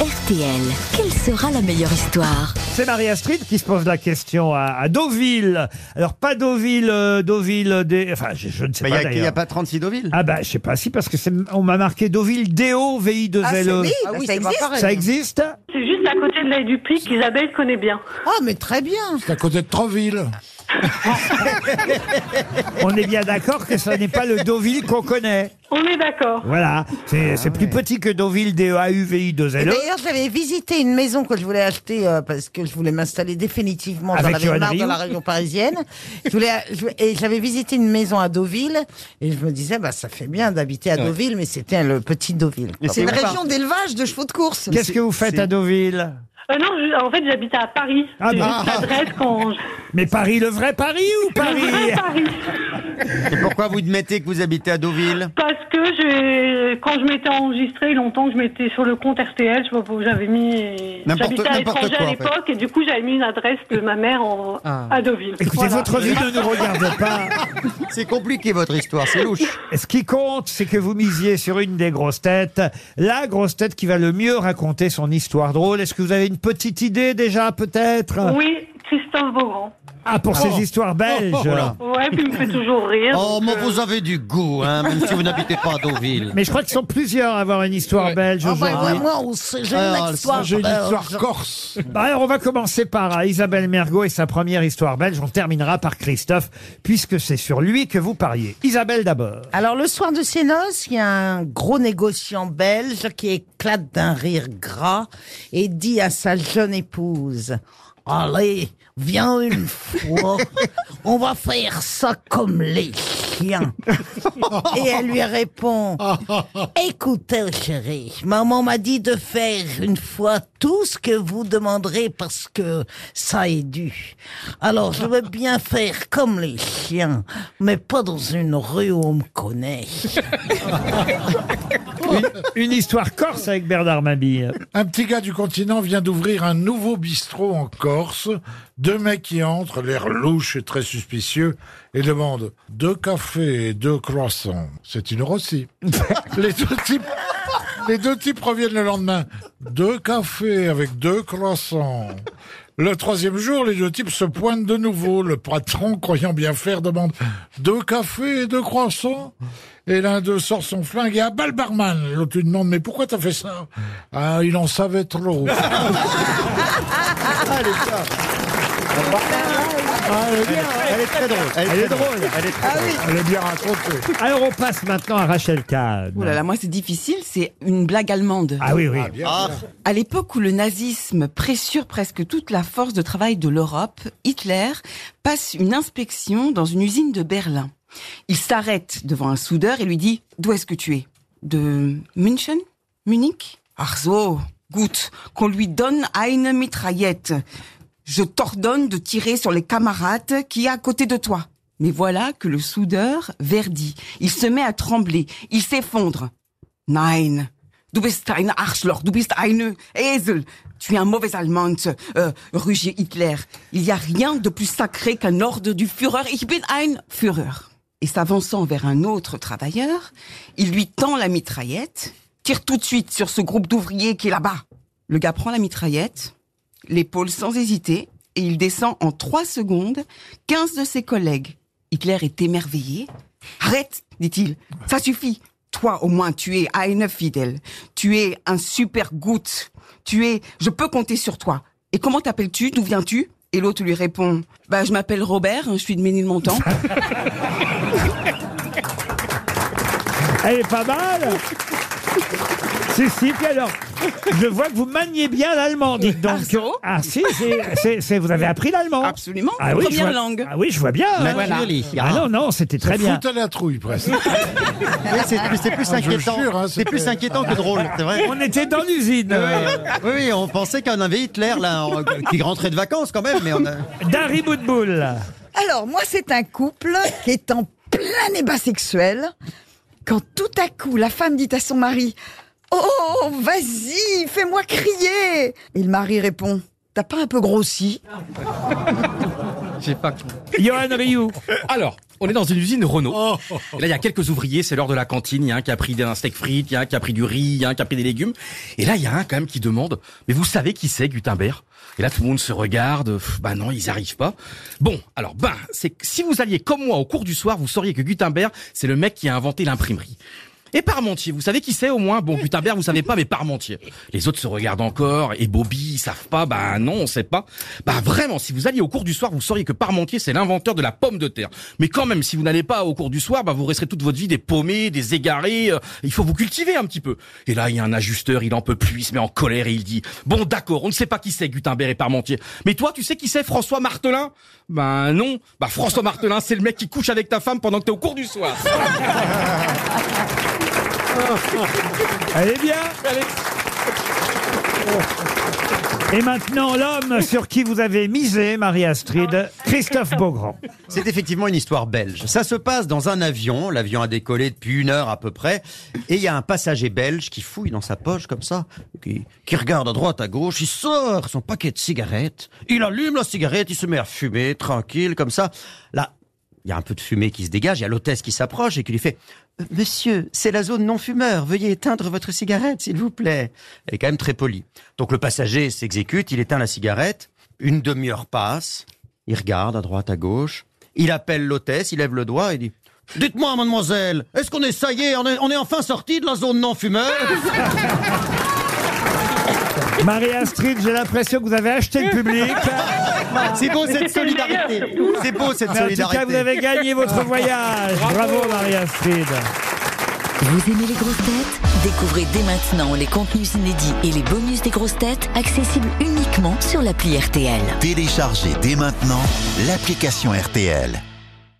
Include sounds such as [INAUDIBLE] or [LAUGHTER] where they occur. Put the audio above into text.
RTL, quelle sera la meilleure histoire? C'est Marie-Astrid qui se pose la question à, à Deauville. Alors, pas Deauville, euh, Deauville, des... enfin, je, je ne sais Mais il pas n'y a, d'ailleurs. pas 36 Deauville? Ah bah, je sais pas si, parce que c'est, on m'a marqué Deauville, D-O, V-I-2-L-E. Ah oui, ça existe. Ça existe? C'est juste à côté de l'œil du Pic qu'Isabelle connaît bien. Ah, mais très bien. C'est à côté de Troville. [LAUGHS] On est bien d'accord que ce n'est pas le Deauville qu'on connaît. On est d'accord. Voilà, c'est Ah c'est plus petit que Deauville, Et D-E-A-U-V-I-2-L-E. D'ailleurs, j'avais visité une maison que je voulais acheter euh, parce que je voulais m'installer définitivement. J'en Avec avais Johan marre Rioux dans la région parisienne. Je voulais, je- et j'avais visité une maison à Deauville et je me disais, bah, ça fait bien d'habiter à Deauville, mais c'était le petit Deauville. Quoi. c'est une région d'élevage de chevaux de course. Qu'est-ce que vous faites à Deauville? Euh, non, je- en fait, j'habitais à Paris. Ah C'est bah. juste l'adresse quand [LAUGHS] je... Mais Paris, le vrai Paris ou Paris Le vrai Paris. Et pourquoi vous mettez que vous habitez à Deauville? Parce que quand je m'étais enregistré, longtemps que je m'étais sur le compte RTL, je sais pas j'avais mis. J'habitais à l'étranger à en fait. l'époque et du coup j'avais mis une adresse de ma mère en, à Deauville. Écoutez, Voilà. votre vie ne nous regarde pas. [LAUGHS] C'est compliqué votre histoire, c'est louche. Ce qui compte, c'est que vous misiez sur une des grosses têtes, la grosse tête qui va le mieux raconter son histoire drôle. Est-ce que vous avez une petite idée déjà, peut-être? Oui, Christophe Beaugrand. Ah, pour ces histoires belges Oh là. Ouais, puis il me fait toujours rire. Oh, donc, mais euh, vous avez du goût, hein, même si vous n'habitez pas à Deauville. Mais je crois qu'ils sont plusieurs à avoir une histoire belge Ah, bah, aujourd'hui. ouais, moi, on sait- j'ai une histoire. J'ai une histoire corse. Bah, alors, on va commencer par euh, Isabelle Mergot et sa première histoire belge. On terminera par Christophe, puisque c'est sur lui que vous pariez. Isabelle d'abord. Alors, le soir de ses noces, il y a un gros négociant belge qui éclate d'un rire gras et dit à sa jeune épouse, Allez, viens une fois, on va faire ça comme les chiens. Et elle lui répond, Écoutez, chérie, maman m'a dit de faire une fois tout ce que vous demanderez parce que ça est dû. Alors, je veux bien faire comme les chiens, mais pas dans une rue où on me connaît. Une histoire corse avec Bernard Mabille. Un petit gars du continent vient d'ouvrir un nouveau bistrot en Corse. Deux mecs qui entrent, l'air louche et très suspicieux, et demandent deux cafés et deux croissants. C'est une Rossi. [LAUGHS] les deux types, les deux types reviennent le lendemain. Deux cafés avec deux croissants. Le troisième jour, les deux types se pointent de nouveau. Le patron, croyant bien faire, demande deux cafés et deux croissants. Et l'un d'eux sort son flingue et abat le barman. L'autre lui demande, mais pourquoi t'as fait ça? Ah, il en savait trop. [LAUGHS] Elle est très drôle. Elle est, Elle est très drôle. Elle est très drôle. Elle est bien racontée. Alors, on passe maintenant à Rachel Kahn. Oh là là, moi c'est difficile, c'est une blague allemande. Ah oui, oui. Ah, À l'époque où le nazisme pressure presque toute la force de travail de l'Europe, Hitler passe une inspection dans une usine de Berlin. Il s'arrête devant un soudeur et lui dit D'où est-ce que tu es? De München? Munich? Ach gut, qu'on lui donne eine Mitraillette. Je t'ordonne de tirer sur les camarades qui est à côté de toi. Mais voilà que le soudeur verdit. Il se met à trembler. Il s'effondre. Nein, du bist ein Arschloch, du bist eine Esel. Tu es un mauvais Allemand, euh, Hitler. Il n'y a rien de plus sacré qu'un ordre du Führer. Ich bin ein Führer. Et s'avançant vers un autre travailleur, il lui tend la mitraillette, tire tout de suite sur ce groupe d'ouvriers qui est là-bas. Le gars prend la mitraillette, l'épaule sans hésiter, et il descend en trois secondes 15 de ses collègues. Hitler est émerveillé. Arrête, dit-il, ça suffit. Toi, au moins, tu es eine fidèle. Tu es un super goutte. Tu es, je peux compter sur toi. Et comment t'appelles-tu? D'où viens-tu? Et l'autre lui répond, bah, je m'appelle Robert, je suis de Ménilmontant. Elle est pas mal. Si, si, puis alors, je vois que vous maniez bien l'allemand, dites donc. Ah, Ah, si, c'est- c'est- c'est- vous avez appris l'allemand Absolument. Ah je Première vois- langue. Ah oui, je vois bien. hein. Ah non, non, c'était très bien. Fout à la trouille, presque. [LAUGHS] Oui, c'est plus, c'est plus Ah, je inquiétant. jure, hein, c'est c'était- plus inquiétant que drôle, c'est vrai. On était dans l'usine. euh, Oui, oui, on pensait qu'on avait Hitler là, en- qui rentrait de vacances quand même, mais on a. Dari Boudboul. Alors, moi, c'est un couple qui est en plein ébat sexuel. Quand tout à coup, la femme dit à son mari Oh, vas-y, fais-moi crier Et le mari répond t'as pas un peu grossi J'ai pas. Johan Rioux. Alors, on est dans une usine Renault. Oh. Et là, il y a quelques ouvriers, c'est l'heure de la cantine. Il y a un qui a pris un steak frites, il y a un qui a pris du riz, il y a un qui a pris des légumes. Et là, il y a un quand même qui demande, mais vous savez qui c'est Gutenberg? Et là, tout le monde se regarde. Bah non, ils arrivent pas. Bon, alors, ben, c'est que si vous alliez comme moi au cours du soir, vous sauriez que Gutenberg, c'est le mec qui a inventé l'imprimerie. Et Parmentier, vous savez qui c'est au moins? Bon, Gutenberg, vous savez pas, mais Parmentier. Les autres se regardent encore, et Bobby, ils savent pas, bah non, on sait pas. Bah vraiment, si vous alliez au cours du soir, vous sauriez que Parmentier, c'est l'inventeur de la pomme de terre. Mais quand même, si vous n'allez pas au cours du soir, bah vous resterez toute votre vie des paumés, des égarés, euh, il faut vous cultiver un petit peu. Et là, il y a un ajusteur, il en peut plus, il se met en colère et il dit, bon d'accord, on ne sait pas qui c'est Gutenberg et Parmentier. Mais toi, tu sais qui c'est François Martelin? Ben non, bah François Martelin, c'est le mec qui couche avec ta femme pendant que t'es au cours du soir. [LAUGHS] Elle est bien. Et maintenant, l'homme sur qui vous avez misé, Marie-Astrid, Christophe Beaugrand. C'est effectivement une histoire belge. Ça se passe dans un avion. L'avion a décollé depuis une heure à peu près. Et il y a un passager belge qui fouille dans sa poche comme ça, qui, qui regarde à droite, à gauche. Il sort son paquet de cigarettes. Il allume la cigarette, il se met à fumer, tranquille, comme ça. Là, il y a un peu de fumée qui se dégage. Il y a l'hôtesse qui s'approche et qui lui fait Euh, Monsieur, c'est la zone non-fumeur. Veuillez éteindre votre cigarette, s'il vous plaît. Elle est quand même très polie. Donc le passager s'exécute, il éteint la cigarette. Une demi-heure passe. Il regarde à droite, à gauche. Il appelle l'hôtesse, il lève le doigt et dit Dites-moi, mademoiselle, est-ce qu'on est, ça y est, on est, on est enfin sorti de la zone non-fumeur? [LAUGHS] Marie-Astrid, j'ai l'impression que vous avez acheté le public. [LAUGHS] C'est beau cette solidarité. C'est beau cette Mais en tout cas, solidarité. vous avez gagné votre [LAUGHS] voyage. Bravo, Marie-Astrid. Vous aimez les grosses têtes? Découvrez dès maintenant les contenus inédits et les bonus des grosses têtes accessibles uniquement sur l'appli RTL. Téléchargez dès maintenant l'application RTL.